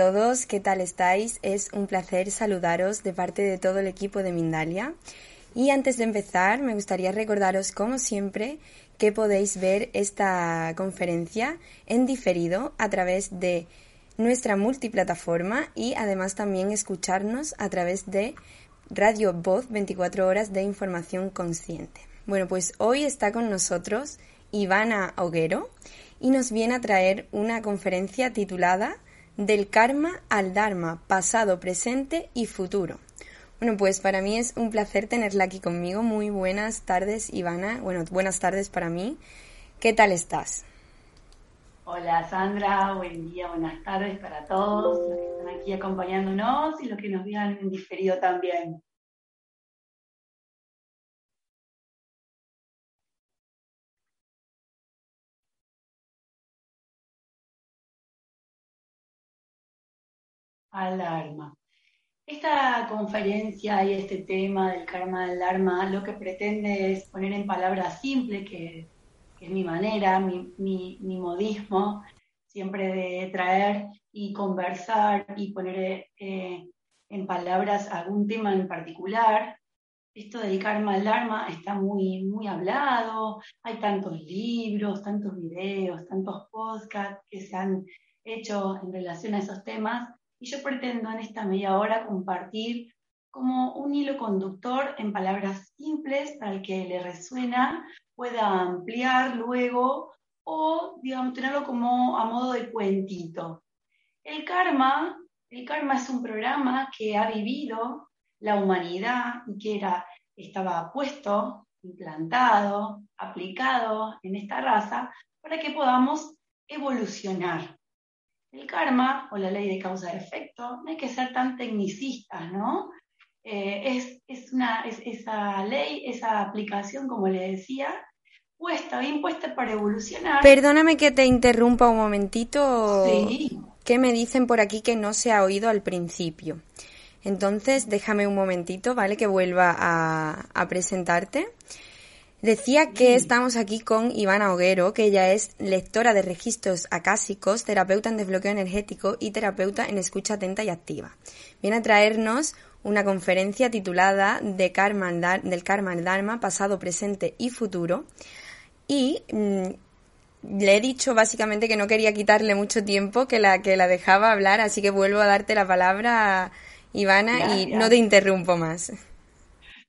todos, ¿qué tal estáis? Es un placer saludaros de parte de todo el equipo de Mindalia. Y antes de empezar, me gustaría recordaros, como siempre, que podéis ver esta conferencia en diferido a través de nuestra multiplataforma y además también escucharnos a través de Radio Voz 24 horas de información consciente. Bueno, pues hoy está con nosotros Ivana Oguero y nos viene a traer una conferencia titulada Del karma al dharma, pasado, presente y futuro. Bueno, pues para mí es un placer tenerla aquí conmigo. Muy buenas tardes, Ivana. Bueno, buenas tardes para mí. ¿Qué tal estás? Hola Sandra, buen día, buenas tardes para todos los que están aquí acompañándonos y los que nos vean diferido también. Alarma. Esta conferencia y este tema del karma del lo que pretende es poner en palabras simples, que, que es mi manera, mi, mi, mi, modismo, siempre de traer y conversar y poner eh, en palabras algún tema en particular. Esto del karma del está muy, muy hablado, hay tantos libros, tantos videos, tantos podcasts que se han hecho en relación a esos temas y yo pretendo en esta media hora compartir como un hilo conductor en palabras simples para el que le resuena pueda ampliar luego o, digamos, tenerlo como a modo de cuentito. El karma, el karma es un programa que ha vivido la humanidad y que era, estaba puesto, implantado, aplicado en esta raza para que podamos evolucionar. El karma o la ley de causa y efecto, no hay que ser tan tecnicistas, ¿no? Eh, es, es, una, es, esa ley, esa aplicación, como le decía, puesta, bien puesta para evolucionar. Perdóname que te interrumpa un momentito. Sí. ¿Qué me dicen por aquí que no se ha oído al principio? Entonces, déjame un momentito, ¿vale? Que vuelva a, a presentarte. Decía que estamos aquí con Ivana Oguero, que ella es lectora de registros acásicos, terapeuta en desbloqueo energético y terapeuta en escucha atenta y activa. Viene a traernos una conferencia titulada de karma, del karma al dharma, pasado, presente y futuro. Y mmm, le he dicho básicamente que no quería quitarle mucho tiempo, que la, que la dejaba hablar, así que vuelvo a darte la palabra, Ivana, Gracias. y no te interrumpo más.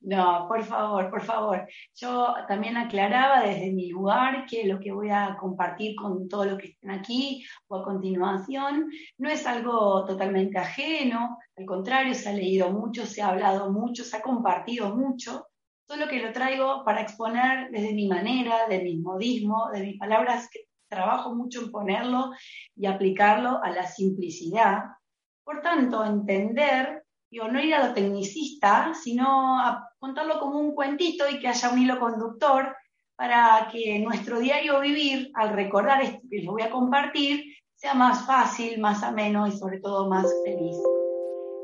No, por favor, por favor. Yo también aclaraba desde mi lugar que lo que voy a compartir con todo lo que estén aquí o a continuación no es algo totalmente ajeno, al contrario, se ha leído mucho, se ha hablado mucho, se ha compartido mucho, solo que lo traigo para exponer desde mi manera, de mi modismo, de mis palabras, que trabajo mucho en ponerlo y aplicarlo a la simplicidad. Por tanto, entender digo, no ir a lo tecnicista, sino a contarlo como un cuentito y que haya un hilo conductor para que nuestro diario vivir, al recordar esto que les voy a compartir, sea más fácil, más ameno y sobre todo más feliz.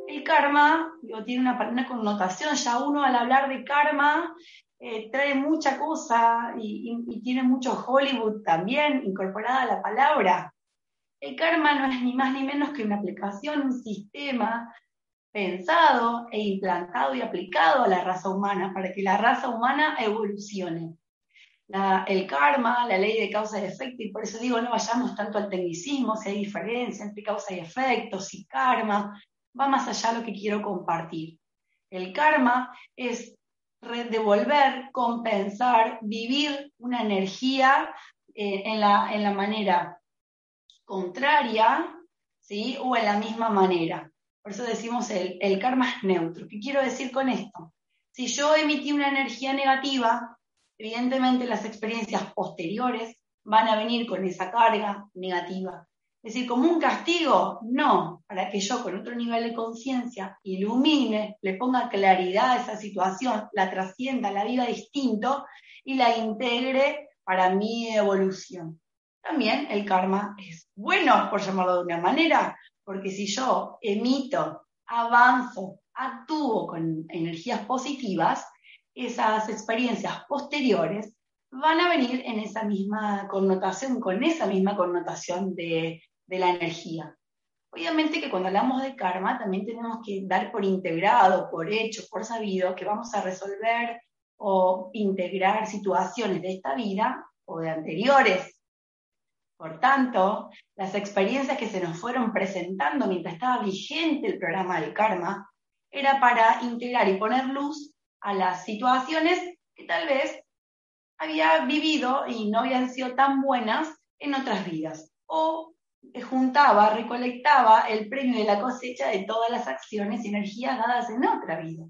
El karma digo, tiene una, una, connotación, ya uno al hablar de karma eh, trae mucha cosa y, y tiene mucho Hollywood también incorporada a la palabra. El karma no es ni más ni menos que una aplicación, un sistema pensado e implantado y aplicado a la raza humana para que la raza humana evolucione. el karma, la ley de causa y efecto, y por eso digo, no vayamos tanto al tecnicismo, si hay diferencia entre causa y efecto, si karma, va más allá de lo que quiero compartir. El karma es devolver, compensar, vivir una energía eh, en, la, en la manera contraria, ¿sí? O en la misma manera. Por eso decimos el, el karma es neutro. ¿Qué quiero decir con esto? Si yo emití una energía negativa, evidentemente las experiencias posteriores van a venir con esa carga negativa. Es decir, como un castigo, no, para que yo con otro nivel de conciencia ilumine, le ponga claridad a esa situación, la trascienda, la vida distinto y la integre para mi evolución. También el karma es bueno, por llamarlo de una manera, porque si yo emito, avanzo, actúo con energías positivas, esas experiencias posteriores van a venir en esa misma connotación, con esa misma connotación de, de la energía. Obviamente que cuando hablamos de karma también tenemos que dar por integrado, por hecho, por sabido que vamos a resolver o integrar situaciones de esta vida o de anteriores por tanto, las experiencias que se nos fueron presentando mientras estaba vigente el programa del karma era para integrar y poner luz a las situaciones que tal vez había vivido y no habían sido tan buenas en otras vidas. O juntaba, recolectaba el premio de la cosecha de todas las acciones y energías dadas en otra vida.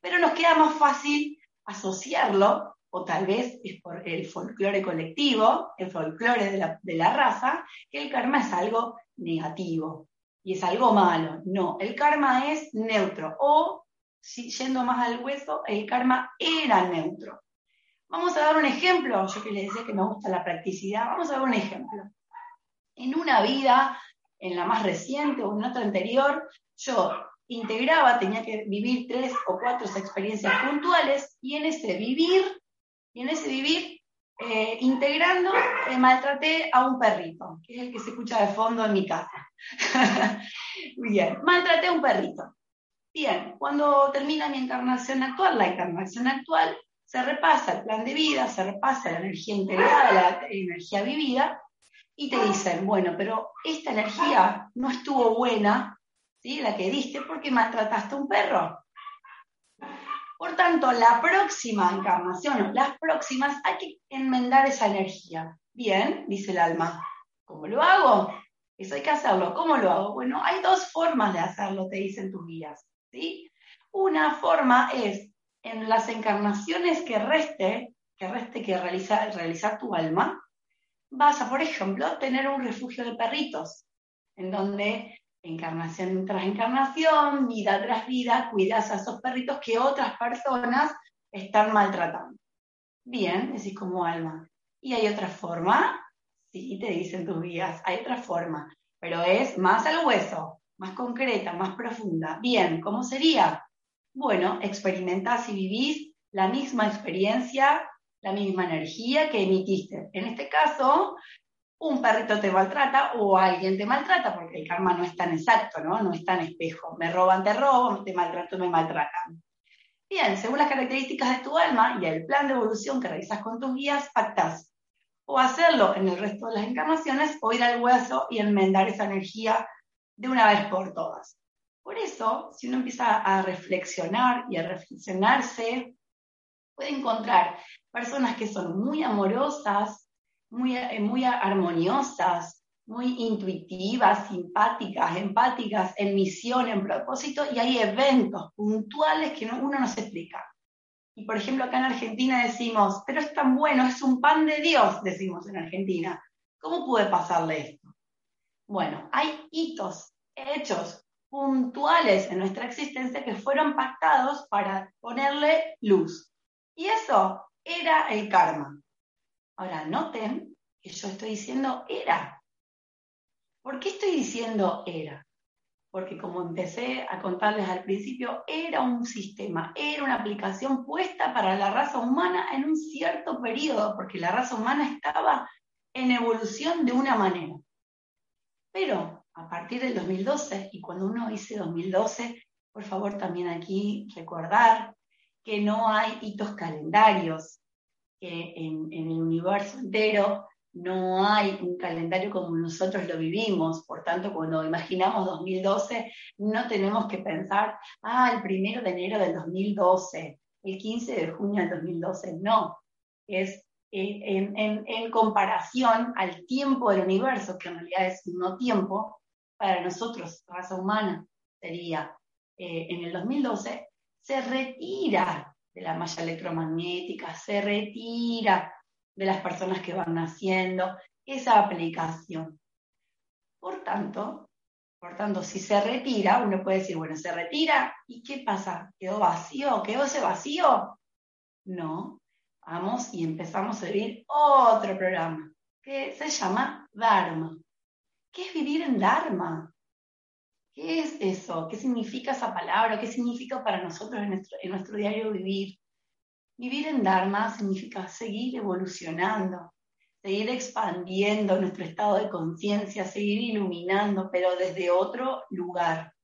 Pero nos queda más fácil asociarlo o tal vez es por el folclore colectivo, el folclore de la, raza, que el karma es algo negativo y es algo malo. No, el karma es neutro. O, si, yendo más al hueso, el karma era neutro. Vamos a dar un ejemplo, yo que les decía que me gusta la practicidad, vamos a dar un ejemplo. En una vida, en la más reciente o en otra anterior, yo integraba, tenía que vivir tres o cuatro experiencias puntuales y en ese vivir y en ese vivir, eh, integrando, eh, maltraté a un perrito, que es el que se escucha de fondo en mi casa. Bien, maltraté a un perrito. Bien, cuando termina mi encarnación actual, la encarnación actual, se repasa el plan de vida, se repasa la energía integrada, la energía vivida, y te dicen, bueno, pero esta energía no estuvo buena, ¿sí? la que diste, porque maltrataste a un perro. Por tanto, la próxima encarnación, las próximas, hay que enmendar esa energía. Bien, dice el alma. ¿Cómo lo hago? Eso hay que hacerlo. ¿Cómo lo hago? Bueno, hay dos formas de hacerlo, te dicen tus guías. ¿sí? Una forma es en las encarnaciones que reste, que reste que realizar, realizar tu alma, vas a, por ejemplo, tener un refugio de perritos, en donde encarnación tras encarnación, vida tras vida, cuidas a esos perritos que otras personas están maltratando. Bien, decís como alma. ¿Y hay otra forma? Sí, te dicen tus guías, hay otra forma, pero es más al hueso, más concreta, más profunda. Bien, ¿cómo sería? Bueno, experimentás y vivís la misma experiencia, la misma energía que emitiste. En este caso, un perrito te maltrata o alguien te maltrata, porque el karma no es tan exacto, ¿no? No es tan espejo. Me roban, te robo, te maltrato, me maltratan. Bien, según las características de tu alma y el plan de evolución que realizas con tus guías, pactas o hacerlo en el resto de las encarnaciones o ir al hueso y enmendar esa energía de una vez por todas. Por eso, si uno empieza a reflexionar y a reflexionarse, puede encontrar personas que son muy amorosas, muy, eh, muy armoniosas, muy intuitivas, simpáticas, empáticas, en misión, en propósito, y hay eventos puntuales que uno no se explica. Y por ejemplo, acá en Argentina decimos, pero es tan bueno, es un pan de Dios, decimos en Argentina. ¿Cómo puede pasarle esto? Bueno, hay hitos, hechos puntuales en nuestra existencia que fueron pactados para ponerle luz. Y eso era el karma. Ahora, noten que yo estoy diciendo era. ¿Por qué estoy diciendo era? Porque como empecé a contarles al principio, era un sistema, era una aplicación puesta para la raza humana en un cierto periodo, porque la raza humana estaba en evolución de una manera. Pero a partir del 2012, y cuando uno dice 2012, por favor también aquí recordar que no hay hitos calendarios, que en, en el universo entero no hay un calendario como nosotros lo vivimos, por tanto, cuando imaginamos 2012, no tenemos que pensar, ah, el primero de enero del 2012, el 15 de junio del 2012, no, es eh, en, comparación al tiempo del universo, que en realidad es no tiempo, para nosotros, raza humana, sería eh, en el 2012, se retira de la malla electromagnética, se retira de las personas que van naciendo, esa aplicación. Por tanto, por tanto, si se retira, uno puede decir, bueno, se retira, ¿y qué pasa? ¿Quedó vacío? ¿Quedó ese vacío? No, vamos y empezamos a vivir otro programa que se llama Dharma. ¿Qué es vivir en Dharma? ¿Qué es eso? ¿Qué significa esa palabra? ¿Qué significa para nosotros en nuestro, diario vivir? Vivir en Dharma significa seguir evolucionando, seguir expandiendo nuestro estado de conciencia, seguir iluminando, pero desde otro lugar.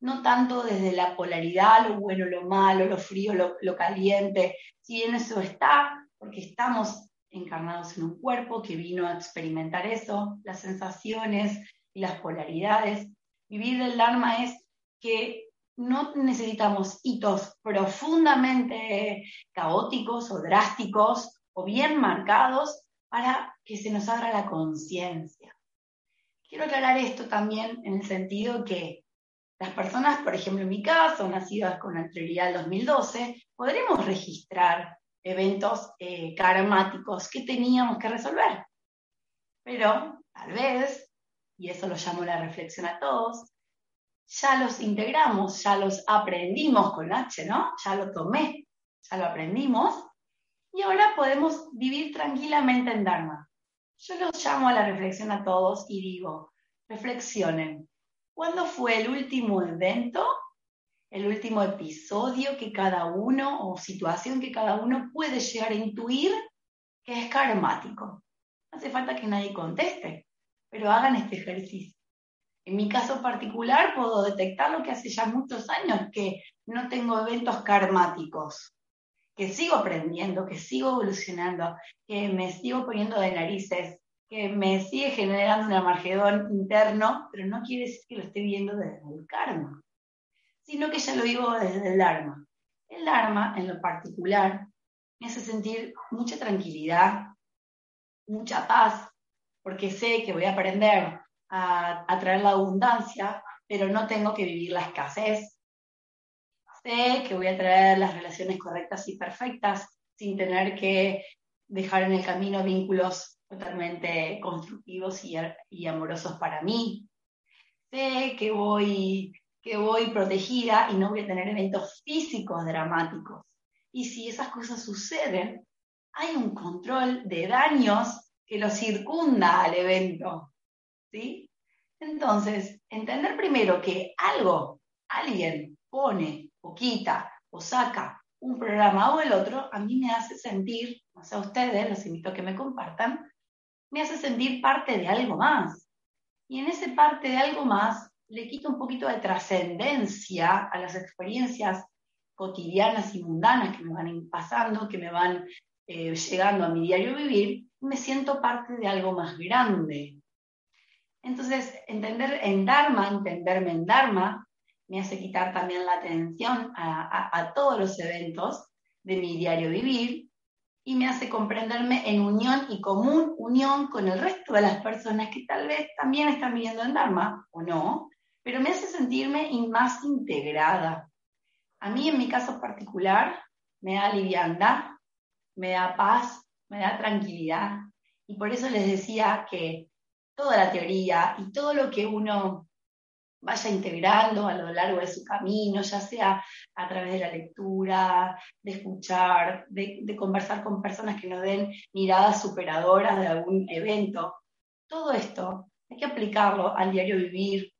No tanto desde la polaridad, lo bueno, lo malo, lo frío, lo, caliente. Si bien eso está, porque estamos encarnados en un cuerpo que vino a experimentar eso, las sensaciones y las polaridades. Vivir el Dharma es que no necesitamos hitos profundamente caóticos o drásticos o bien marcados para que se nos abra la conciencia. Quiero aclarar esto también en el sentido que las personas, por ejemplo en mi caso, nacidas con anterioridad al 2012, podremos registrar eventos eh, karmáticos que teníamos que resolver. Pero tal vez, y eso lo llamo la reflexión a todos, ya los integramos, ya los aprendimos con H, ¿no? Ya lo tomé, ya lo aprendimos y ahora podemos vivir tranquilamente en Dharma. Yo los llamo a la reflexión a todos y digo, reflexionen, ¿cuándo fue el último evento, el último episodio que cada uno o situación que cada uno puede llegar a intuir que es karmático? No hace falta que nadie conteste, pero hagan este ejercicio. En mi caso particular puedo detectar lo que hace ya muchos años que no tengo eventos karmáticos, que sigo aprendiendo, que sigo evolucionando, que me sigo poniendo de narices, que me sigue generando un amargedón interno, pero no quiere decir que lo esté viendo desde el karma, sino que ya lo vivo desde el Dharma. El Dharma, en lo particular, me hace sentir mucha tranquilidad, mucha paz, porque sé que voy a aprender a, traer la abundancia, pero no tengo que vivir la escasez. Sé que voy a traer las relaciones correctas y perfectas sin tener que dejar en el camino vínculos totalmente constructivos y, y amorosos para mí. Sé que voy, que voy protegida y no voy a tener eventos físicos dramáticos. Y si esas cosas suceden, hay un control de daños que lo circunda al evento. ¿sí? Entonces, entender primero que algo, alguien pone o quita o saca un programa o el otro, a mí me hace sentir, no sé a ustedes, los invito a que me compartan, me hace sentir parte de algo más. Y en ese parte de algo más le quito un poquito de trascendencia a las experiencias cotidianas y mundanas que me van pasando, que me van eh, llegando a mi diario vivir, me siento parte de algo más grande, entonces, entender en Dharma, entenderme en Dharma, me hace quitar también la atención a, todos los eventos de mi diario vivir y me hace comprenderme en unión y común unión con el resto de las personas que tal vez también están viviendo en Dharma o no, pero me hace sentirme más integrada. A mí, en mi caso particular, me da liviandad, me da paz, me da tranquilidad. Y por eso les decía que toda la teoría y todo lo que uno vaya integrando a lo largo de su camino, ya sea a través de la lectura, de escuchar, de, conversar con personas que nos den miradas superadoras de algún evento. Todo esto hay que aplicarlo al diario vivir,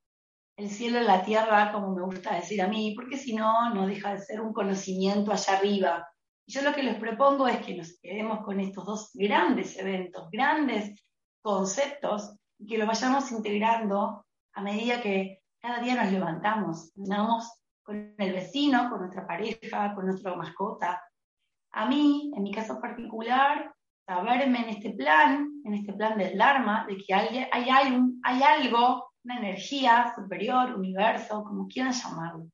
el cielo en la tierra, como me gusta decir a mí, porque si no, no deja de ser un conocimiento allá arriba. Y yo lo que les propongo es que nos quedemos con estos dos grandes eventos, grandes conceptos que lo vayamos integrando a medida que cada día nos levantamos, andamos con el vecino, con nuestra pareja, con nuestra mascota. A mí, en mi caso particular, saberme en este plan, en este plan del Dharma, de que hay, hay, hay algo, una energía superior, universo, como quieran llamarlo,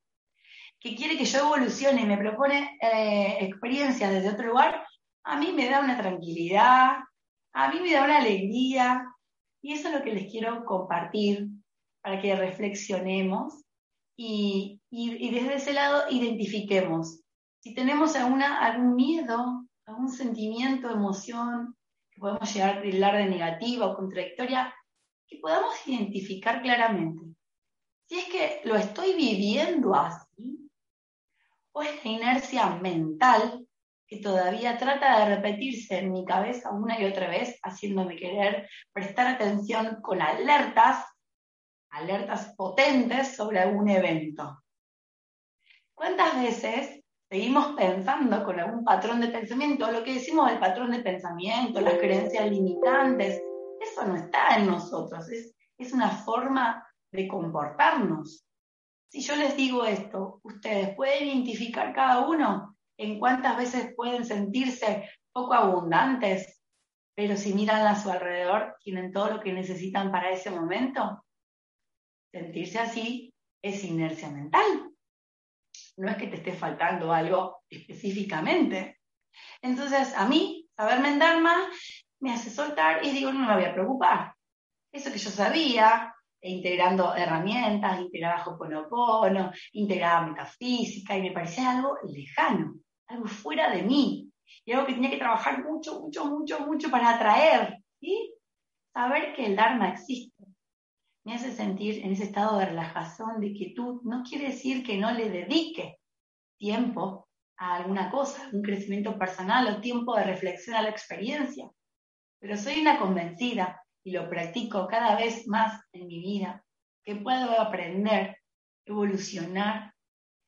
que quiere que yo evolucione y me propone eh, experiencias desde otro lugar, a mí me da una tranquilidad, a mí me da una alegría, y eso es lo que les quiero compartir para que reflexionemos y, desde ese lado identifiquemos. Si tenemos alguna, algún miedo, algún sentimiento, emoción que podemos llegar a tildar de negativa o contradictoria, que podamos identificar claramente. Si es que lo estoy viviendo así, o es la inercia mental que todavía trata de repetirse en mi cabeza una y otra vez, haciéndome querer prestar atención con alertas alertas potentes sobre algún evento. ¿Cuántas veces seguimos pensando con algún patrón de pensamiento? Lo que decimos del patrón de pensamiento, las creencias limitantes, eso no está en nosotros, es, es una forma de comportarnos. Si yo les digo esto, ustedes pueden identificar cada uno en cuántas veces pueden sentirse poco abundantes, pero si miran a su alrededor, tienen todo lo que necesitan para ese momento. Sentirse así es inercia mental. No es que te esté faltando algo específicamente. Entonces, a mí, saberme en Dharma me hace soltar y digo, no me voy a preocupar. Eso que yo sabía, integrando herramientas, integraba Hoponopono, integraba metafísica, y me parecía algo lejano, algo fuera de mí, y algo que tenía que trabajar mucho, mucho, mucho, mucho para atraer. y Saber que el Dharma existe, me hace sentir en ese estado de relajación, de quietud, no quiere decir que no le dedique tiempo a alguna cosa, un crecimiento personal o tiempo de reflexión a la experiencia, pero soy una convencida y lo practico cada vez más en mi vida, que puedo aprender, evolucionar,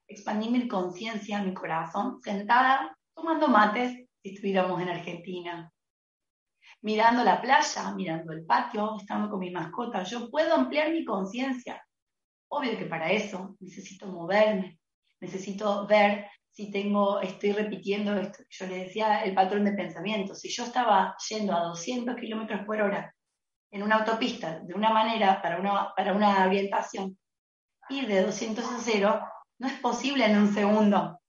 expandir mi conciencia, mi corazón, sentada tomando mates si estuviéramos en Argentina, mirando la playa, mirando el patio, estando con mi mascota. Yo puedo ampliar mi conciencia. Obvio que para eso necesito moverme, necesito ver si tengo, estoy repitiendo esto. Yo le decía el patrón de pensamiento. Si yo estaba yendo a 200 kilómetros por hora en una autopista de una manera para una, para una orientación, ir de 200 a 0 no es posible en un segundo.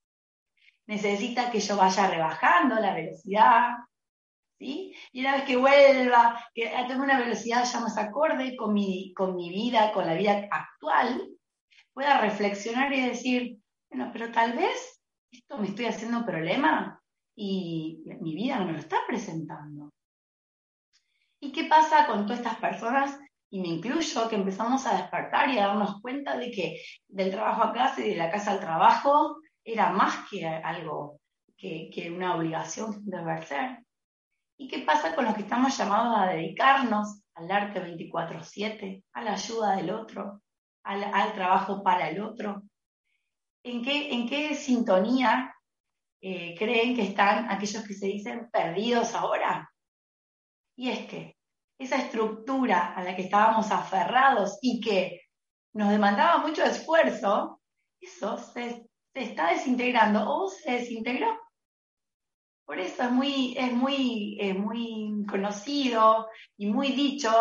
Necesita que yo vaya rebajando la velocidad, y una vez que vuelva, que tenga una velocidad ya más acorde con mi, con mi vida, con la vida actual, pueda reflexionar y decir, bueno, pero tal vez esto me estoy haciendo problema y mi vida no me lo está presentando. ¿Y qué pasa con todas estas personas? Y me incluyo, que empezamos a despertar y a darnos cuenta de que del trabajo a casa y de la casa al trabajo era más que algo, que, que una obligación de deber ser. ¿Y qué pasa con los que estamos llamados a dedicarnos al arte 24/7, a la ayuda del otro, al, trabajo para el otro? ¿En qué, en qué sintonía eh, creen que están aquellos que se dicen perdidos ahora? Y es que esa estructura a la que estábamos aferrados y que nos demandaba mucho esfuerzo, eso se, está desintegrando o se desintegró. Por eso es muy, es muy, muy conocido y muy dicho,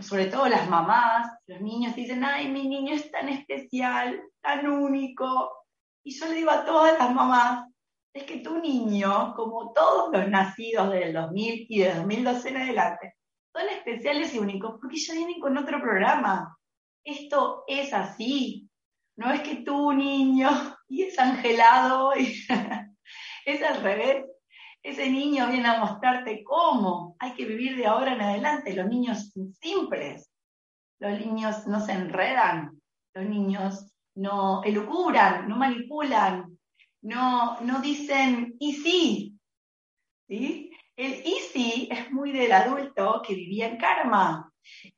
sobre todo las mamás, los niños dicen, ay, mi niño es tan especial, tan único. Y yo le digo a todas las mamás, es que tu niño, como todos los nacidos del 2000 y de 2012 en adelante, son especiales y únicos porque ya vienen con otro programa. Esto es así. No es que tu niño y es angelado, es al revés. Ese niño viene a mostrarte cómo hay que vivir de ahora en adelante. Los niños son simples, los niños no se enredan, los niños no elucuran, no manipulan, no, no dicen y sí. ¿sí? El y sí es muy del adulto que vivía en karma.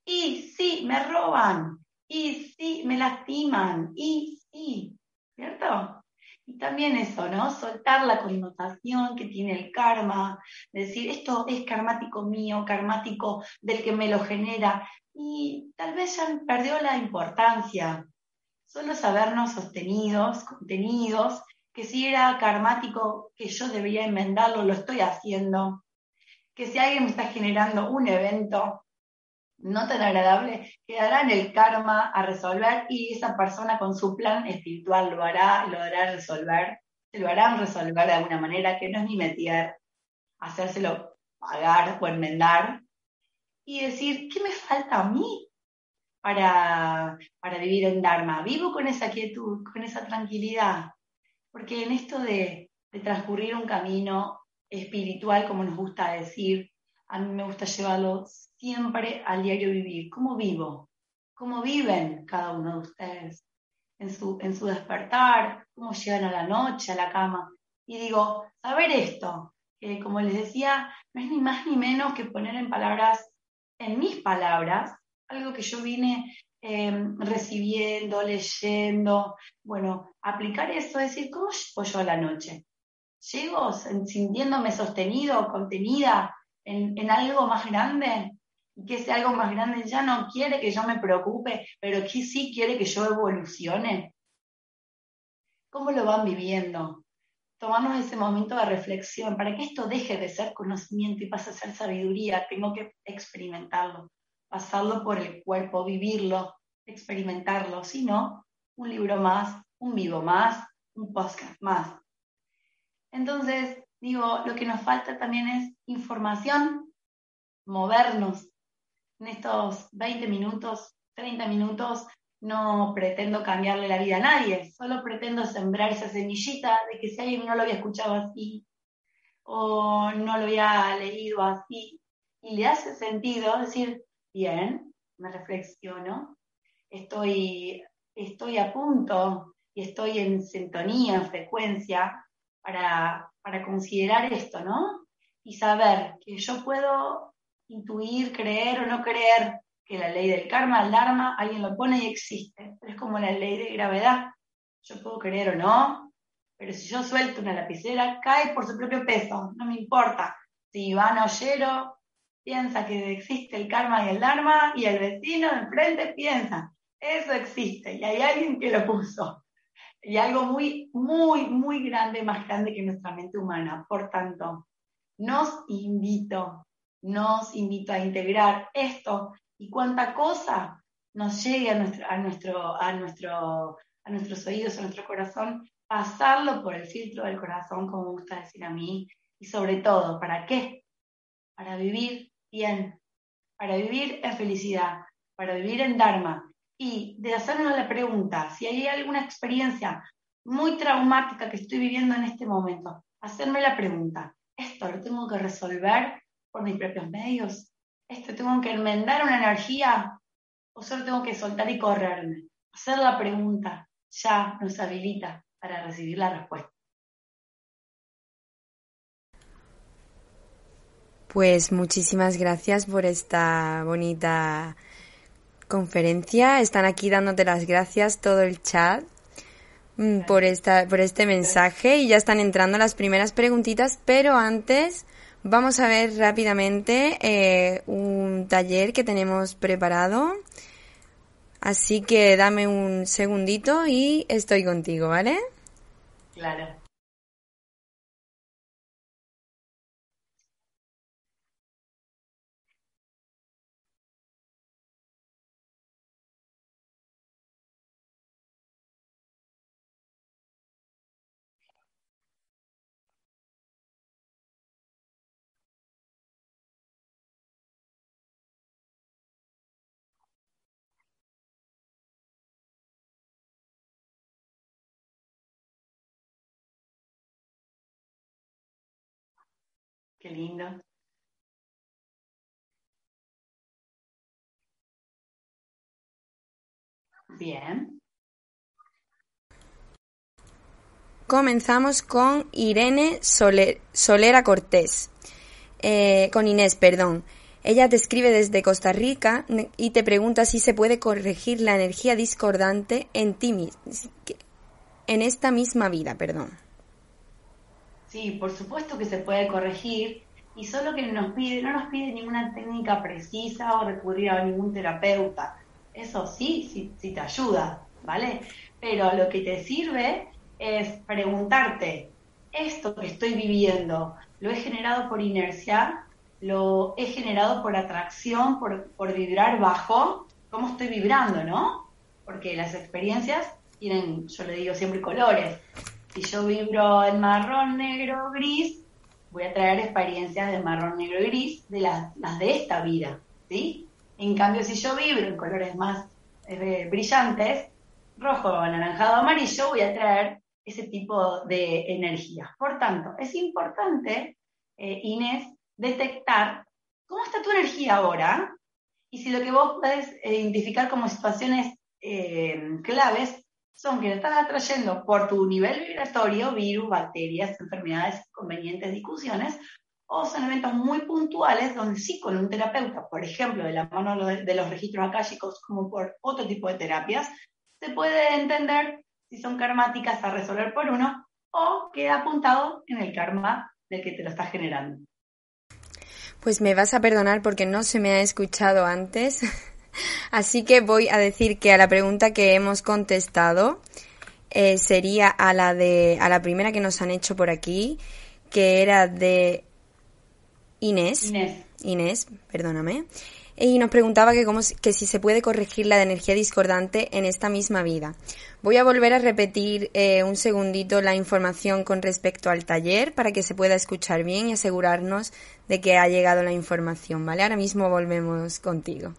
Y sí, me roban. Y sí, me lastiman. Y sí, ¿cierto? Y también eso, ¿no? Soltar la connotación que tiene el karma, decir, esto es karmático mío, karmático del que me lo genera. y tal vez ya perdió la importancia. Solo sabernos sostenidos, contenidos, que si era karmático, que yo debería enmendarlo, lo estoy haciendo. Que si alguien me está generando un evento no tan agradable, quedará en el karma a resolver y esa persona con su plan espiritual lo hará, lo hará resolver, se lo harán resolver de alguna manera que no es ni meter, hacérselo pagar o enmendar, y decir, ¿qué me falta a mí para, para vivir en Dharma? Vivo con esa quietud, con esa tranquilidad, porque en esto de, de transcurrir un camino espiritual, como nos gusta decir, a mí me gusta llevarlo siempre al diario vivir. ¿Cómo vivo? ¿Cómo viven cada uno de ustedes en su, en su despertar? ¿Cómo llegan a la noche, a la cama? Y digo, saber esto, que como les decía, no es ni más ni menos que poner en palabras en mis palabras, algo que yo vine em, recibiendo, leyendo, bueno, aplicar eso, decir, ¿cómo llego yo a la noche? ¿Llego sintiéndome sostenido, contenida en, en algo más grande? Y que ese algo más grande ya no quiere que yo me preocupe, pero que sí quiere que yo evolucione. ¿Cómo lo van viviendo? tomarnos ese momento de reflexión, para que esto deje de ser conocimiento y pase a ser sabiduría, tengo que experimentarlo, pasarlo por el cuerpo, vivirlo, experimentarlo, si no, un libro más, un vivo más, un podcast más. Entonces, digo, lo que nos falta también es información, movernos. En estos 20 minutos, 30 minutos, no pretendo cambiarle la vida a nadie, solo pretendo sembrar esa semillita de que si alguien no lo había escuchado así o no lo había leído así y le hace sentido decir, bien, me reflexiono, estoy, estoy a punto y estoy en sintonía, en frecuencia para, para considerar esto, ¿no? Y saber que yo puedo intuir, creer o no creer que la ley del karma, el dharma, alguien lo pone y existe. Es como la ley de gravedad. Yo puedo creer o no, pero si yo suelto una lapicera, cae por su propio peso, no me importa. Si Iván Ollero piensa que existe el karma y el dharma, y el vecino de enfrente piensa, eso existe, y hay alguien que lo puso. Y algo muy, muy, muy grande, más grande que nuestra mente humana. Por tanto, nos invito, nos invito a integrar esto y cuánta cosa nos llegue a, nuestro, a, nuestro, a, nuestro, a nuestros oídos, a nuestro corazón, pasarlo por el filtro del corazón, como me gusta decir a mí, y sobre todo, ¿para qué? Para vivir bien, para vivir en felicidad, para vivir en Dharma, y de hacernos la pregunta, si hay alguna experiencia muy traumática que estoy viviendo en este momento, hacerme la pregunta, ¿esto lo tengo que resolver por mis propios medios? esto tengo que enmendar una energía o solo tengo que soltar y correrme. Hacer la pregunta ya nos habilita para recibir la respuesta. Pues muchísimas gracias por esta bonita conferencia. Están aquí dándote las gracias todo el chat mm, por esta por este mensaje y ya están entrando las primeras preguntitas, pero antes Vamos a ver rápidamente eh, un taller que tenemos preparado. Así que dame un segundito y estoy contigo, ¿vale? Claro. Qué lindo. Bien. Comenzamos con Irene Solera Cortés. Eh, con Inés, perdón. Ella te escribe desde Costa Rica y te pregunta si se puede corregir la energía discordante en ti en esta misma vida, perdón. Sí, por supuesto que se puede corregir y solo que nos pide, no nos pide ninguna técnica precisa o recurrir a ningún terapeuta. Eso sí, sí, sí te ayuda, ¿vale? Pero lo que te sirve es preguntarte, esto que estoy viviendo, ¿lo he generado por inercia? ¿Lo he generado por atracción, por, por vibrar bajo? ¿Cómo estoy vibrando, no? Porque las experiencias tienen, yo le digo siempre, colores. Si yo vibro en marrón, negro, gris, voy a traer experiencias de marrón, negro y gris de las, de esta vida, ¿sí? En cambio, si yo vibro en colores más eh, brillantes, rojo, anaranjado, amarillo, voy a traer ese tipo de energía. Por tanto, es importante, eh, Inés, detectar cómo está tu energía ahora y si lo que vos podés identificar como situaciones eh, claves son que estás atrayendo por tu nivel vibratorio virus, bacterias, enfermedades, inconvenientes, discusiones, o son eventos muy puntuales donde sí con un terapeuta, por ejemplo, de la mano de los registros akáshicos como por otro tipo de terapias, se puede entender si son karmáticas a resolver por uno o queda apuntado en el karma del que te lo está generando. Pues me vas a perdonar porque no se me ha escuchado antes. Así que voy a decir que a la pregunta que hemos contestado eh, sería a la de a la primera que nos han hecho por aquí, que era de Inés. Inés. Inés, perdóname. Y nos preguntaba que, cómo, que si se puede corregir la de energía discordante en esta misma vida. Voy a volver a repetir eh, un segundito la información con respecto al taller para que se pueda escuchar bien y asegurarnos de que ha llegado la información, ¿vale? Ahora mismo volvemos contigo.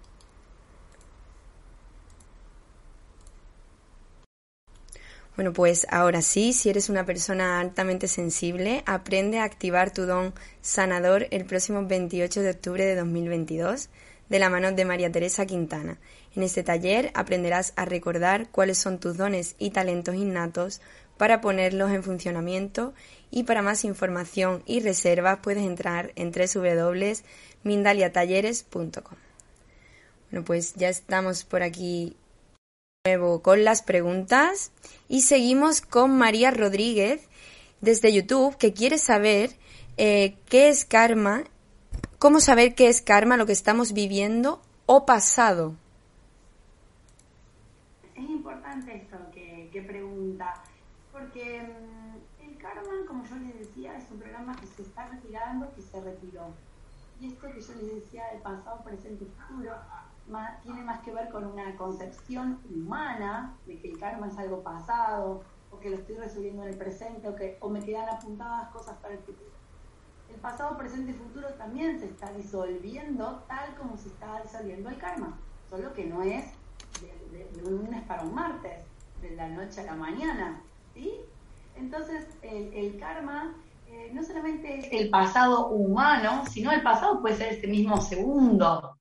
Bueno, pues ahora sí, si eres una persona altamente sensible, aprende a activar tu don sanador el próximo 28 de octubre de 2022 de la mano de María Teresa Quintana. En este taller aprenderás a recordar cuáles son tus dones y talentos innatos para ponerlos en funcionamiento y para más información y reservas puedes entrar en www.mindaliatalleres.com. Bueno, pues ya estamos por aquí nuevo con las preguntas y seguimos con María Rodríguez desde YouTube que quiere saber eh, qué es karma, cómo saber qué es karma, lo que estamos viviendo o pasado. Es importante esto que, que pregunta, porque mm, el karma, como yo les decía, es un programa que se está retirando, que se retiró. Y esto que yo les decía, el pasado, presente y futuro, tiene más que ver con una concepción humana de que el karma es algo pasado, o que lo estoy resolviendo en el presente, o que o me quedan apuntadas cosas para el futuro. El pasado, presente y futuro también se está disolviendo tal como se está disolviendo el karma, solo que no es de, un lunes para un martes, de la noche a la mañana, ¿sí? Entonces, el, karma eh, no solamente es el pasado humano, sino el pasado puede ser este mismo segundo,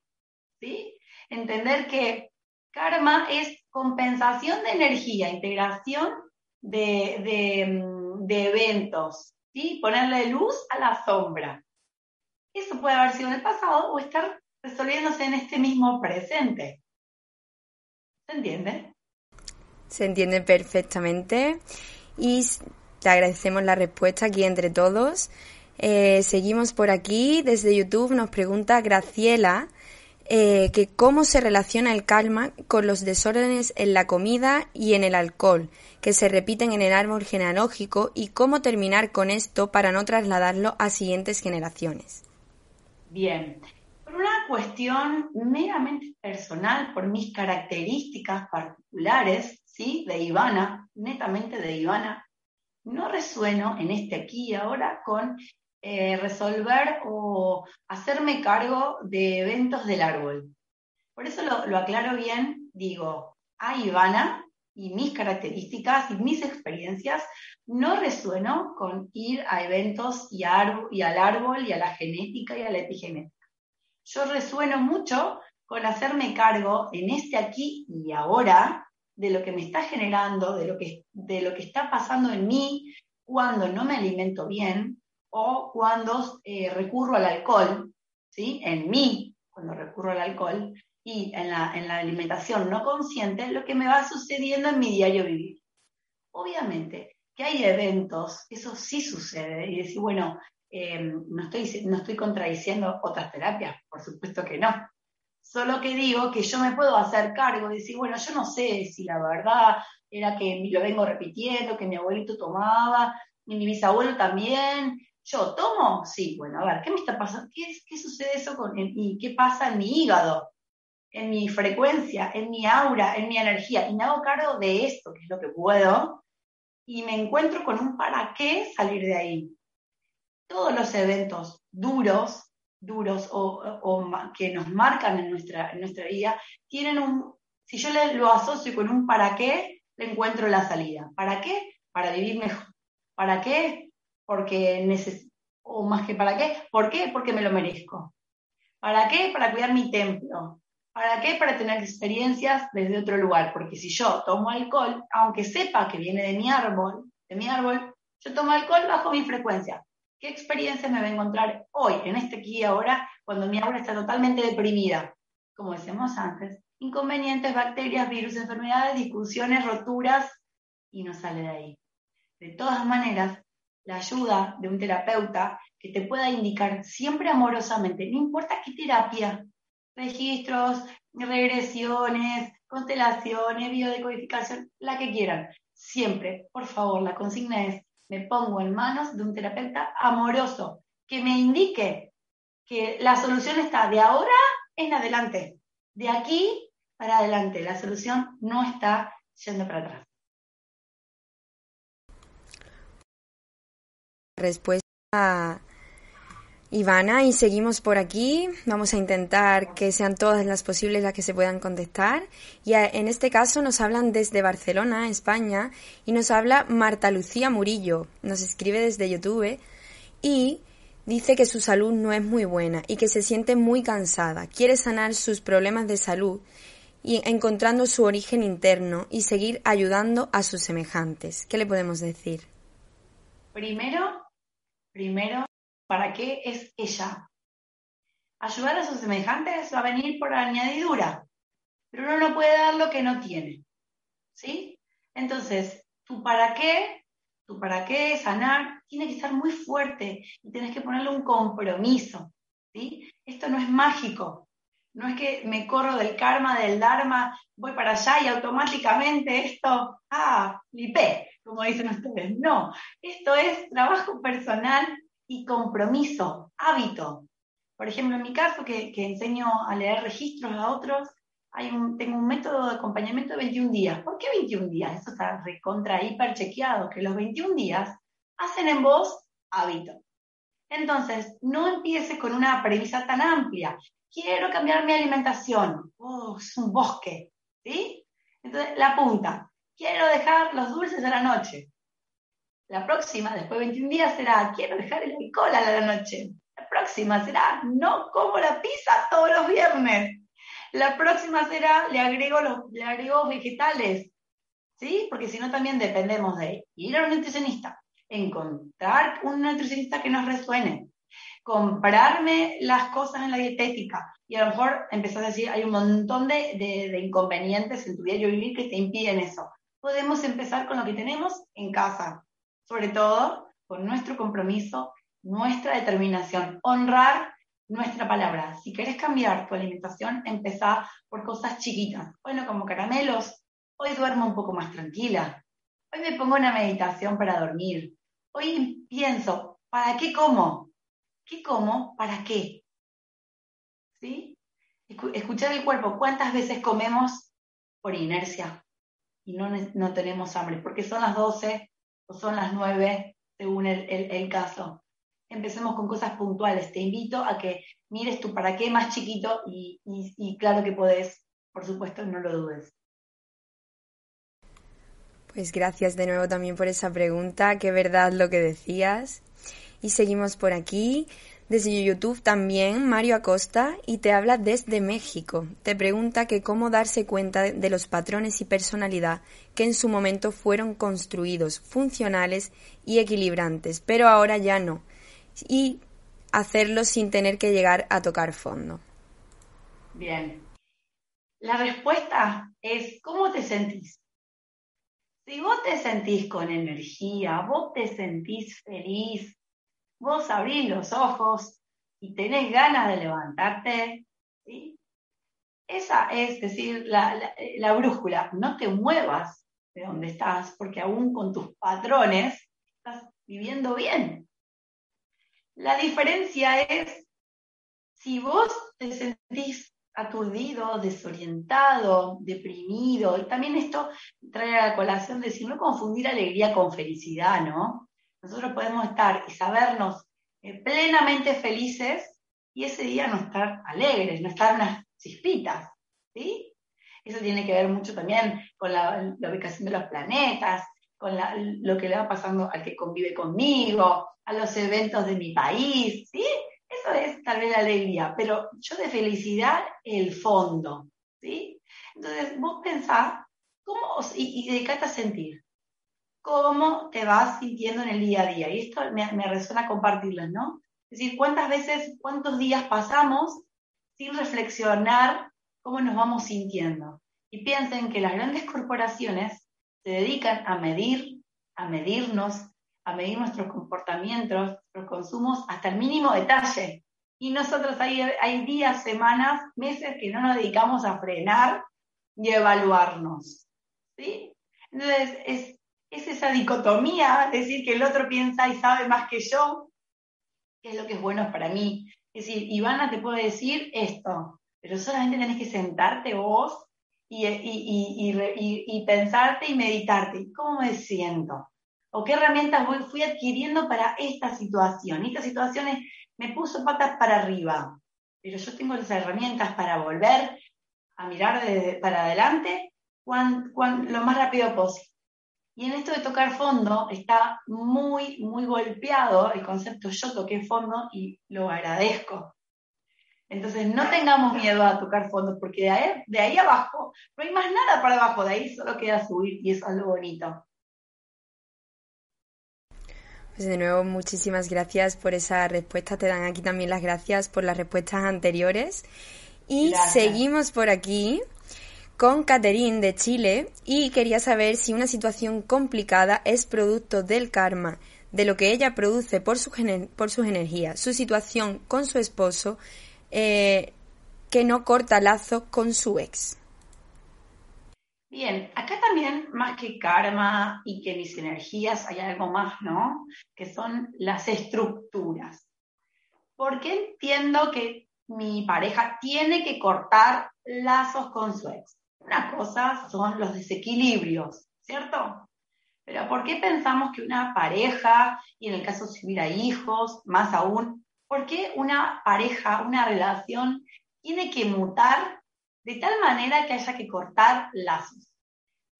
¿sí? Entender que karma es compensación de energía, integración de, mm, eventos, ¿sí? ponerle luz a la sombra. Eso puede haber sido en el pasado o estar resolviéndose en este mismo presente. ¿Se entiende? Se entiende perfectamente y te agradecemos la respuesta aquí entre todos. Eh, seguimos por aquí. Desde YouTube nos pregunta Graciela eh, que cómo se relaciona el calma con los desórdenes en la comida y en el alcohol, que se repiten en el árbol genealógico, y cómo terminar con esto para no trasladarlo a siguientes generaciones. Bien, por una cuestión meramente personal, por mis características particulares, ¿sí? De Ivana, netamente de Ivana, no resueno en este aquí y ahora con eh, resolver o hacerme cargo de eventos del árbol. Por eso lo, aclaro bien, digo, a Ivana y mis características y mis experiencias no resueno con ir a eventos y, al árbol y a la genética y a la epigenética. Yo resueno mucho con hacerme cargo en este aquí y ahora de lo que me está generando, de lo que está pasando en mí cuando no me alimento bien, o cuando eh, recurro al alcohol, ¿sí? en mí, cuando recurro al alcohol, y en la, en la alimentación no consciente, lo que me va sucediendo en mi diario vivir. Obviamente que hay eventos, eso sí sucede, y decir, bueno, Em, no, estoy, no estoy contradiciendo otras terapias, por supuesto que no. Solo que digo que yo me puedo hacer cargo y decir, bueno, yo no sé si la verdad era que lo vengo repitiendo, que mi abuelito tomaba, y mi bisabuelo también. ¿Yo tomo? Sí, bueno, a ver, ¿qué me está pasando? ¿Qué, qué sucede eso con y qué pasa en mi hígado? en mi frecuencia, en mi aura, en mi energía, y me hago cargo de esto, que es lo que puedo, y me encuentro con un para qué salir de ahí. Todos los eventos duros, duros o, que nos marcan en nuestra, en nuestra vida, tienen un, si yo lo asocio con un para qué, le encuentro la salida. ¿Para qué? Para vivir mejor. ¿Para qué? Porque necesito, o más que para qué, ¿por qué? Porque me lo merezco. ¿Para qué? Para cuidar mi templo. ¿Para qué? Para tener experiencias desde otro lugar. Porque si yo tomo alcohol, aunque sepa que viene de mi árbol, de mi árbol, yo tomo alcohol bajo mi frecuencia. ¿Qué experiencia me va a encontrar hoy, en este aquí y ahora, cuando mi aura está totalmente deprimida? Como decíamos antes, inconvenientes, bacterias, virus, enfermedades, discusiones, roturas, y no sale de ahí. De todas maneras, la ayuda de un terapeuta que te pueda indicar siempre amorosamente, no importa qué terapia, registros, regresiones, constelaciones, biodecodificación, la que quieran. Siempre, por favor, la consigna es, me pongo en manos de un terapeuta amoroso que me indique que la solución está de ahora en adelante, de aquí para adelante. La solución no está yendo para atrás. Respuesta Ivana, y seguimos por aquí. Vamos a intentar que sean todas las posibles las que se puedan contestar. Y en este caso nos hablan desde Barcelona, España, y nos habla Marta Lucía Murillo. Nos escribe desde YouTube y dice que su salud no es muy buena y que se siente muy cansada. Quiere sanar sus problemas de salud y encontrando su origen interno y seguir ayudando a sus semejantes. ¿Qué le podemos decir? Primero, primero ¿Para qué es ella? Ayudar a sus semejantes va a venir por añadidura, pero uno no puede dar lo que no tiene. ¿Sí? Entonces, tu para qué, tu para qué sanar, tiene que estar muy fuerte y tienes que ponerle un compromiso. ¿sí? Esto no es mágico. No es que me corro del karma, del dharma, voy para allá y automáticamente esto, ah, lipé, como dicen ustedes. No, esto es trabajo personal y compromiso, hábito. Por ejemplo, en mi caso, que, enseño a leer registros a otros, hay un, tengo un método de acompañamiento de 21 días. ¿Por qué 21 días? Eso está recontra hiper chequeado, que los 21 días hacen en vos hábito. Entonces, no empiece con una premisa tan amplia. Quiero cambiar mi alimentación. Oh, es un bosque. ¿Sí? Entonces, la punta. Quiero dejar los dulces a la noche. La próxima, después de 21 días, será, quiero dejar el alcohol a la noche. La próxima será, no como la pizza todos los viernes. La próxima será, le agrego, los, le agrego vegetales. ¿Sí? Porque si no, también dependemos de ir a un nutricionista, encontrar un nutricionista que nos resuene, comprarme las cosas en la dietética y a lo mejor empezar a decir, hay un montón de, de, de inconvenientes en tu diario vivir que te impiden eso. Podemos empezar con lo que tenemos en casa, sobre todo con nuestro compromiso, nuestra determinación, honrar nuestra palabra. Si quieres cambiar tu alimentación, empezá por cosas chiquitas. Bueno, como caramelos, hoy duermo un poco más tranquila. Hoy me pongo una meditación para dormir. Hoy pienso, ¿para qué como? ¿Qué como? ¿Para qué? ¿Sí? Escuchar el cuerpo. ¿Cuántas veces comemos por inercia y no, no tenemos hambre? Porque son las 12, o son las nueve, según el, caso. Empecemos con cosas puntuales. Te invito a que mires tu para qué más chiquito y, y claro que podés, por supuesto, no lo dudes. Pues gracias de nuevo también por esa pregunta, qué verdad lo que decías. Y seguimos por aquí. Desde YouTube también Mario Acosta y te habla desde México. Te pregunta que cómo darse cuenta de los patrones y personalidad que en su momento fueron construidos, funcionales y equilibrantes, pero ahora ya no. Y hacerlo sin tener que llegar a tocar fondo. Bien. La respuesta es ¿cómo te sentís? Si vos te sentís con energía, vos te sentís feliz, vos abrís los ojos y tenés ganas de levantarte, ¿sí? Esa es decir, la, la brújula, no te muevas de donde estás, porque aún con tus patrones estás viviendo bien. La diferencia es si vos te sentís aturdido, desorientado, deprimido, y también esto trae a la colación de si no confundir alegría con felicidad, ¿no? Nosotros podemos estar y sabernos eh, plenamente felices y ese día no estar alegres, no estar unas chispitas, ¿sí? Eso tiene que ver mucho también con la, ubicación de los planetas, con lo que le va pasando al que convive conmigo, a los eventos de mi país, ¿sí? Eso es tal vez la alegría, pero yo de felicidad el fondo, ¿sí? Entonces, vos pensás, ¿cómo, y, y dedicate a sentir, cómo te vas sintiendo en el día a día. Y esto me, me resuena compartirles, ¿no? Es decir, cuántas veces, cuántos días pasamos sin reflexionar cómo nos vamos sintiendo. Y piensen que las grandes corporaciones se dedican a medir, a medirnos, a medir nuestros comportamientos, nuestros consumos hasta el mínimo detalle. Y nosotros hay, hay días, semanas, meses que no nos dedicamos a frenar y evaluarnos. ¿sí? Entonces, es, es esa dicotomía, decir que el otro piensa y sabe más que yo, que es lo que es bueno para mí. Es decir, Ivana te puede decir esto, pero solamente tenés que sentarte vos y, y, y, y pensarte y meditarte. ¿Cómo me siento? o qué herramientas fui adquiriendo para esta situación. Esta situación me puso patas para arriba, pero yo tengo las herramientas para volver a mirar para adelante lo más rápido posible. Y en esto de tocar fondo está muy, muy golpeado el concepto yo toqué fondo y lo agradezco. Entonces no tengamos miedo a tocar fondo porque de ahí, de ahí abajo no hay más nada para abajo, de ahí solo queda subir y eso es algo bonito. Pues de nuevo, muchísimas gracias por esa respuesta. Te dan aquí también las gracias por las respuestas anteriores. Y seguimos por aquí con Caterín de Chile y quería saber si una situación complicada es producto del karma, de lo que ella produce por, su por sus energías, su situación con su esposo, eh, que no corta lazo con su ex. Bien, acá también, más que karma y que mis energías, hay algo más, ¿no? Que son las estructuras. Porque entiendo que mi pareja tiene que cortar lazos con su ex. Una cosa son los desequilibrios, ¿cierto? Pero ¿por qué pensamos que una pareja, y en el caso si hubiera hijos, más aún, ¿por qué una pareja, una relación, tiene que mutar de tal manera que haya que cortar lazos.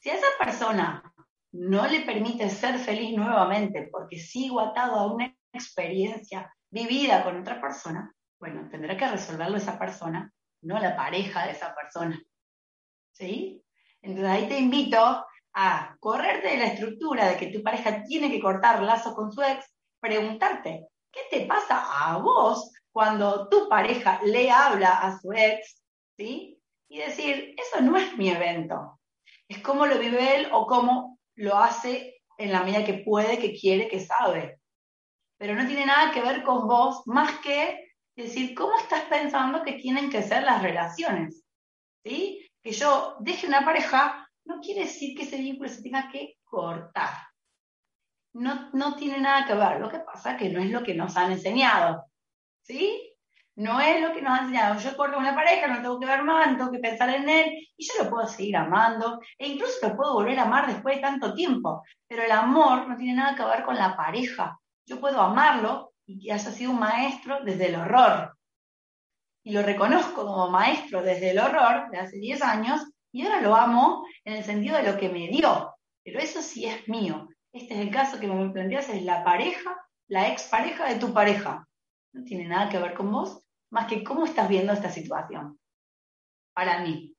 Si a esa persona no le permite ser feliz nuevamente porque sigo atado a una experiencia vivida con otra persona, bueno, tendrá que resolverlo esa persona, no la pareja de esa persona. ¿Sí? Entonces ahí te invito a correrte de la estructura de que tu pareja tiene que cortar lazos con su ex, preguntarte, ¿qué te pasa a vos cuando tu pareja le habla a su ex? ¿Sí? y decir, eso no es mi evento. Es cómo lo vive él o cómo lo hace en la medida que puede, que quiere, que sabe. Pero no tiene nada que ver con vos más que decir, ¿cómo estás pensando que tienen que ser las relaciones? ¿Sí? Que yo deje una pareja no quiere decir que ese vínculo se tenga que cortar. No, no tiene nada que ver. Lo que pasa es que no es lo que nos han enseñado. ¿Sí? No es lo que nos han enseñado. Yo corto una pareja, no tengo que ver más, no tengo que pensar en él, y yo lo puedo seguir amando, e incluso lo puedo volver a amar después de tanto tiempo. Pero el amor no tiene nada que ver con la pareja. Yo puedo amarlo y que haya sido un maestro desde el horror. Y lo reconozco como maestro desde el horror de hace 10 años, y ahora lo amo en el sentido de lo que me dio. Pero eso sí es mío. Este es el caso que me planteas, es la pareja, la expareja de tu pareja. No tiene nada que ver con vos, más que cómo estás viendo esta situación. Para mí.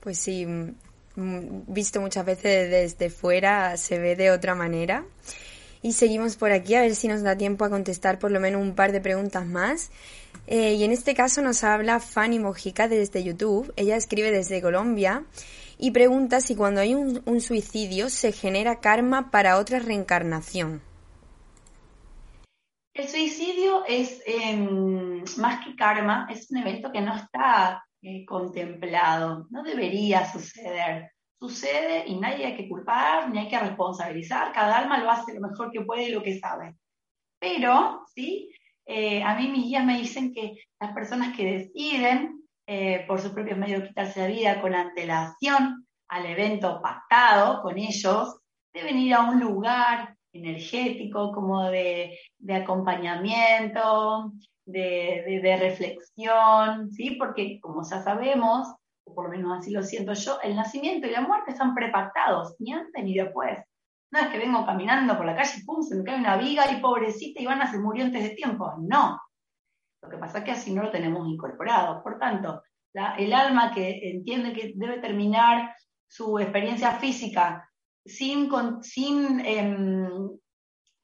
Pues sí, mm, mm, visto muchas veces desde fuera se ve de otra manera. Y seguimos por aquí a ver si nos da tiempo a contestar por lo menos un par de preguntas más. Eh, y en este caso nos habla Fanny Mojica desde YouTube. Ella escribe desde Colombia y pregunta si cuando hay un suicidio se genera karma para otra reencarnación. El suicidio es em, más que karma, es un evento que no está eh, contemplado, no debería suceder. Sucede y nadie hay que culpar ni hay que responsabilizar, cada alma lo hace lo mejor que puede y lo que sabe. Pero, ¿sí? Eh, a mí mis guías me dicen que las personas que deciden eh, por sus propios medios quitarse la vida con antelación al evento pactado con ellos, deben ir a un lugar energético, como de, acompañamiento, de, reflexión, ¿sí? Porque como ya sabemos, o por lo menos así lo siento yo, el nacimiento y la muerte están prepactados, ni antes ni después. No es que vengo caminando por la calle y pum, se me cae una viga y pobrecita Ivana se murió antes de tiempo. No. Lo que pasa es que así no lo tenemos incorporado. Por tanto, el alma que entiende que debe terminar su experiencia física sin, sin em,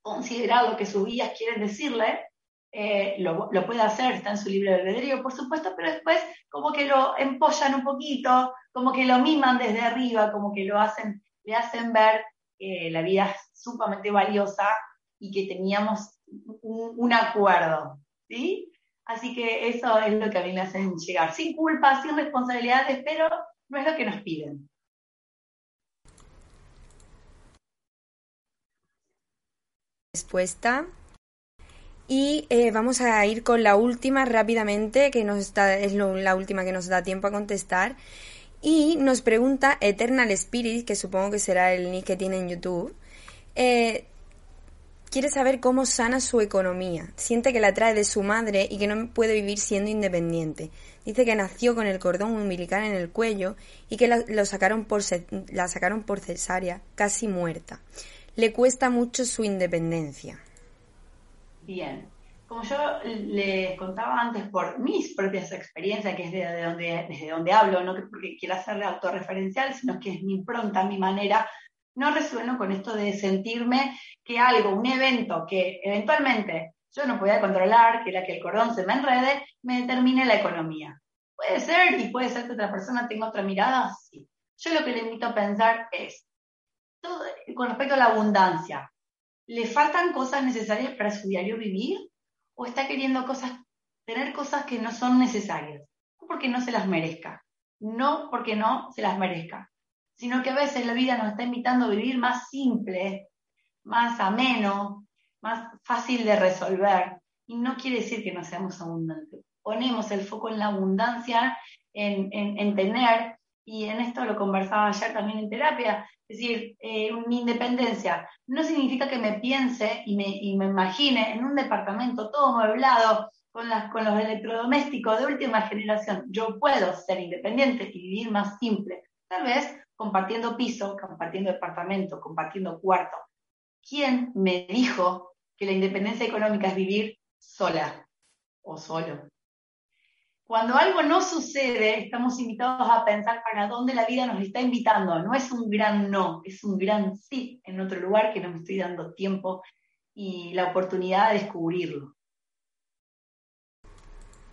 considerar lo que sus guías quieren decirle, eh, lo, puede hacer, está en su libre albedrío, por supuesto, pero después como que lo empollan un poquito, como que lo miman desde arriba, como que lo hacen, le hacen ver que la vida es sumamente valiosa y que teníamos un, acuerdo, ¿sí? Así que eso es lo que a mí me hacen llegar, sin culpa, sin responsabilidades, pero no es lo que nos piden. respuesta. Y eh, vamos a ir con la última rápidamente, que nos está, es la última que nos da tiempo a contestar. Y nos pregunta Eternal Spirit, que supongo que será el nick que tiene en YouTube. Eh, quiere saber cómo sana su economía. Siente que la trae de su madre y que no puede vivir siendo independiente. Dice que nació con el cordón umbilical en el cuello y que la, lo sacaron por, la sacaron por cesárea, casi muerta le cuesta mucho su independencia. Bien, como yo les contaba antes por mis propias experiencias, que es de donde, desde donde hablo, no porque quiera hacerle autorreferencial, sino que es mi impronta, mi manera, no resueno con esto de sentirme que algo, un evento que eventualmente yo no podía controlar, que era que el cordón se me enrede, me determine la economía. Puede ser y puede ser que otra persona tenga otra mirada, sí. Yo lo que le invito a pensar es, con respecto a la abundancia, ¿le faltan cosas necesarias para su diario vivir? ¿O está queriendo cosas, tener cosas que no son necesarias? No porque no se las merezca, no porque no se las merezca, sino que a veces la vida nos está invitando a vivir más simple, más ameno, más fácil de resolver. Y no quiere decir que no seamos abundantes. Ponemos el foco en la abundancia, en, en tener, y en esto lo conversaba ayer también en terapia, es decir, eh, mi independencia no significa que me piense y me, y me imagine en un departamento todo mueblado con, las, con los electrodomésticos de última generación. Yo puedo ser independiente y vivir más simple, tal vez compartiendo piso, compartiendo departamento, compartiendo cuarto. ¿Quién me dijo que la independencia económica es vivir sola o solo? Cuando algo no sucede, estamos invitados a pensar para dónde la vida nos está invitando. No es un gran no, es un gran sí en otro lugar que no me estoy dando tiempo y la oportunidad de descubrirlo.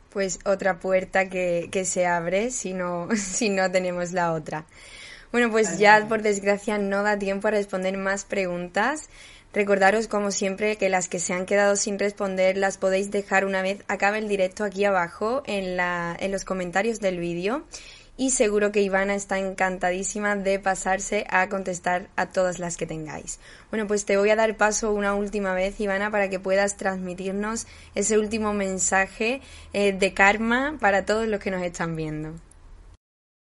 Pues otra puerta que, se abre si no, si no tenemos la otra. Bueno, pues ya por desgracia no da tiempo a responder más preguntas. Recordaros, como siempre, que las que se han quedado sin responder las podéis dejar una vez acabe el directo aquí abajo en, la, en los comentarios del vídeo. Y seguro que Ivana está encantadísima de pasarse a contestar a todas las que tengáis. Bueno, pues te voy a dar paso una última vez, Ivana, para que puedas transmitirnos ese último mensaje eh, de karma para todos los que nos están viendo.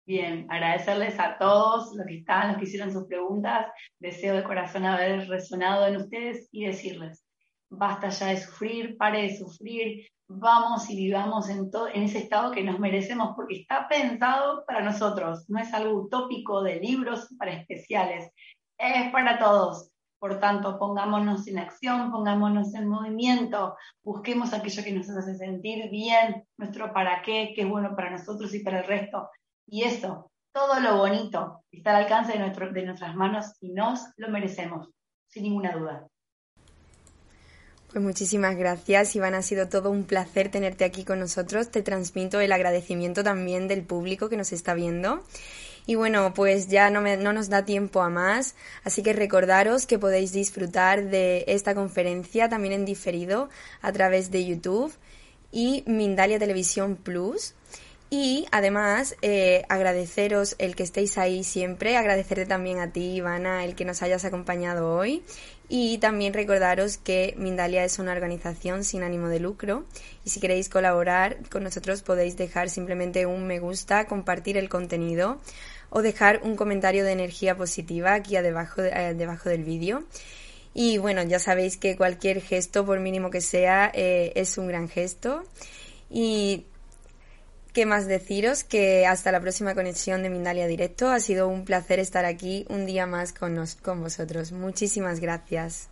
Bien, agradecerles a todos los que están, los que hicieron sus preguntas. Deseo de corazón haber resonado en ustedes y decirles, basta ya de sufrir, pare de sufrir, vamos y vivamos en, en ese estado que nos merecemos porque está pensado para nosotros, no es algo utópico de libros para especiales, es para todos. Por tanto, pongámonos en acción, pongámonos en movimiento, busquemos aquello que nos hace sentir bien, nuestro para qué, que es bueno para nosotros y para el resto. Y eso, todo lo bonito, está al alcance de, nuestras manos y nos lo merecemos, sin ninguna duda. Pues muchísimas gracias, Iván. Ha sido todo un placer tenerte aquí con nosotros. Te transmito el agradecimiento también del público que nos está viendo. Y bueno, pues ya no, no, nos da tiempo a más, así que recordaros que podéis disfrutar de esta conferencia también en diferido a través de YouTube y Mindalia Televisión Plus. Y además, eh, agradeceros el que estéis ahí siempre, agradecerte también a ti, Ivana, el que nos hayas acompañado hoy. Y también recordaros que Mindalia es una organización sin ánimo de lucro y si queréis colaborar con nosotros podéis dejar simplemente un me gusta, compartir el contenido o dejar un comentario de energía positiva aquí debajo, eh, debajo del vídeo. Y bueno, ya sabéis que cualquier gesto, por mínimo que sea, eh, es un gran gesto. Y qué más deciros que hasta la próxima conexión de Mindalia Directo. Ha sido un placer estar aquí un día más con, nos, con vosotros. Muchísimas gracias.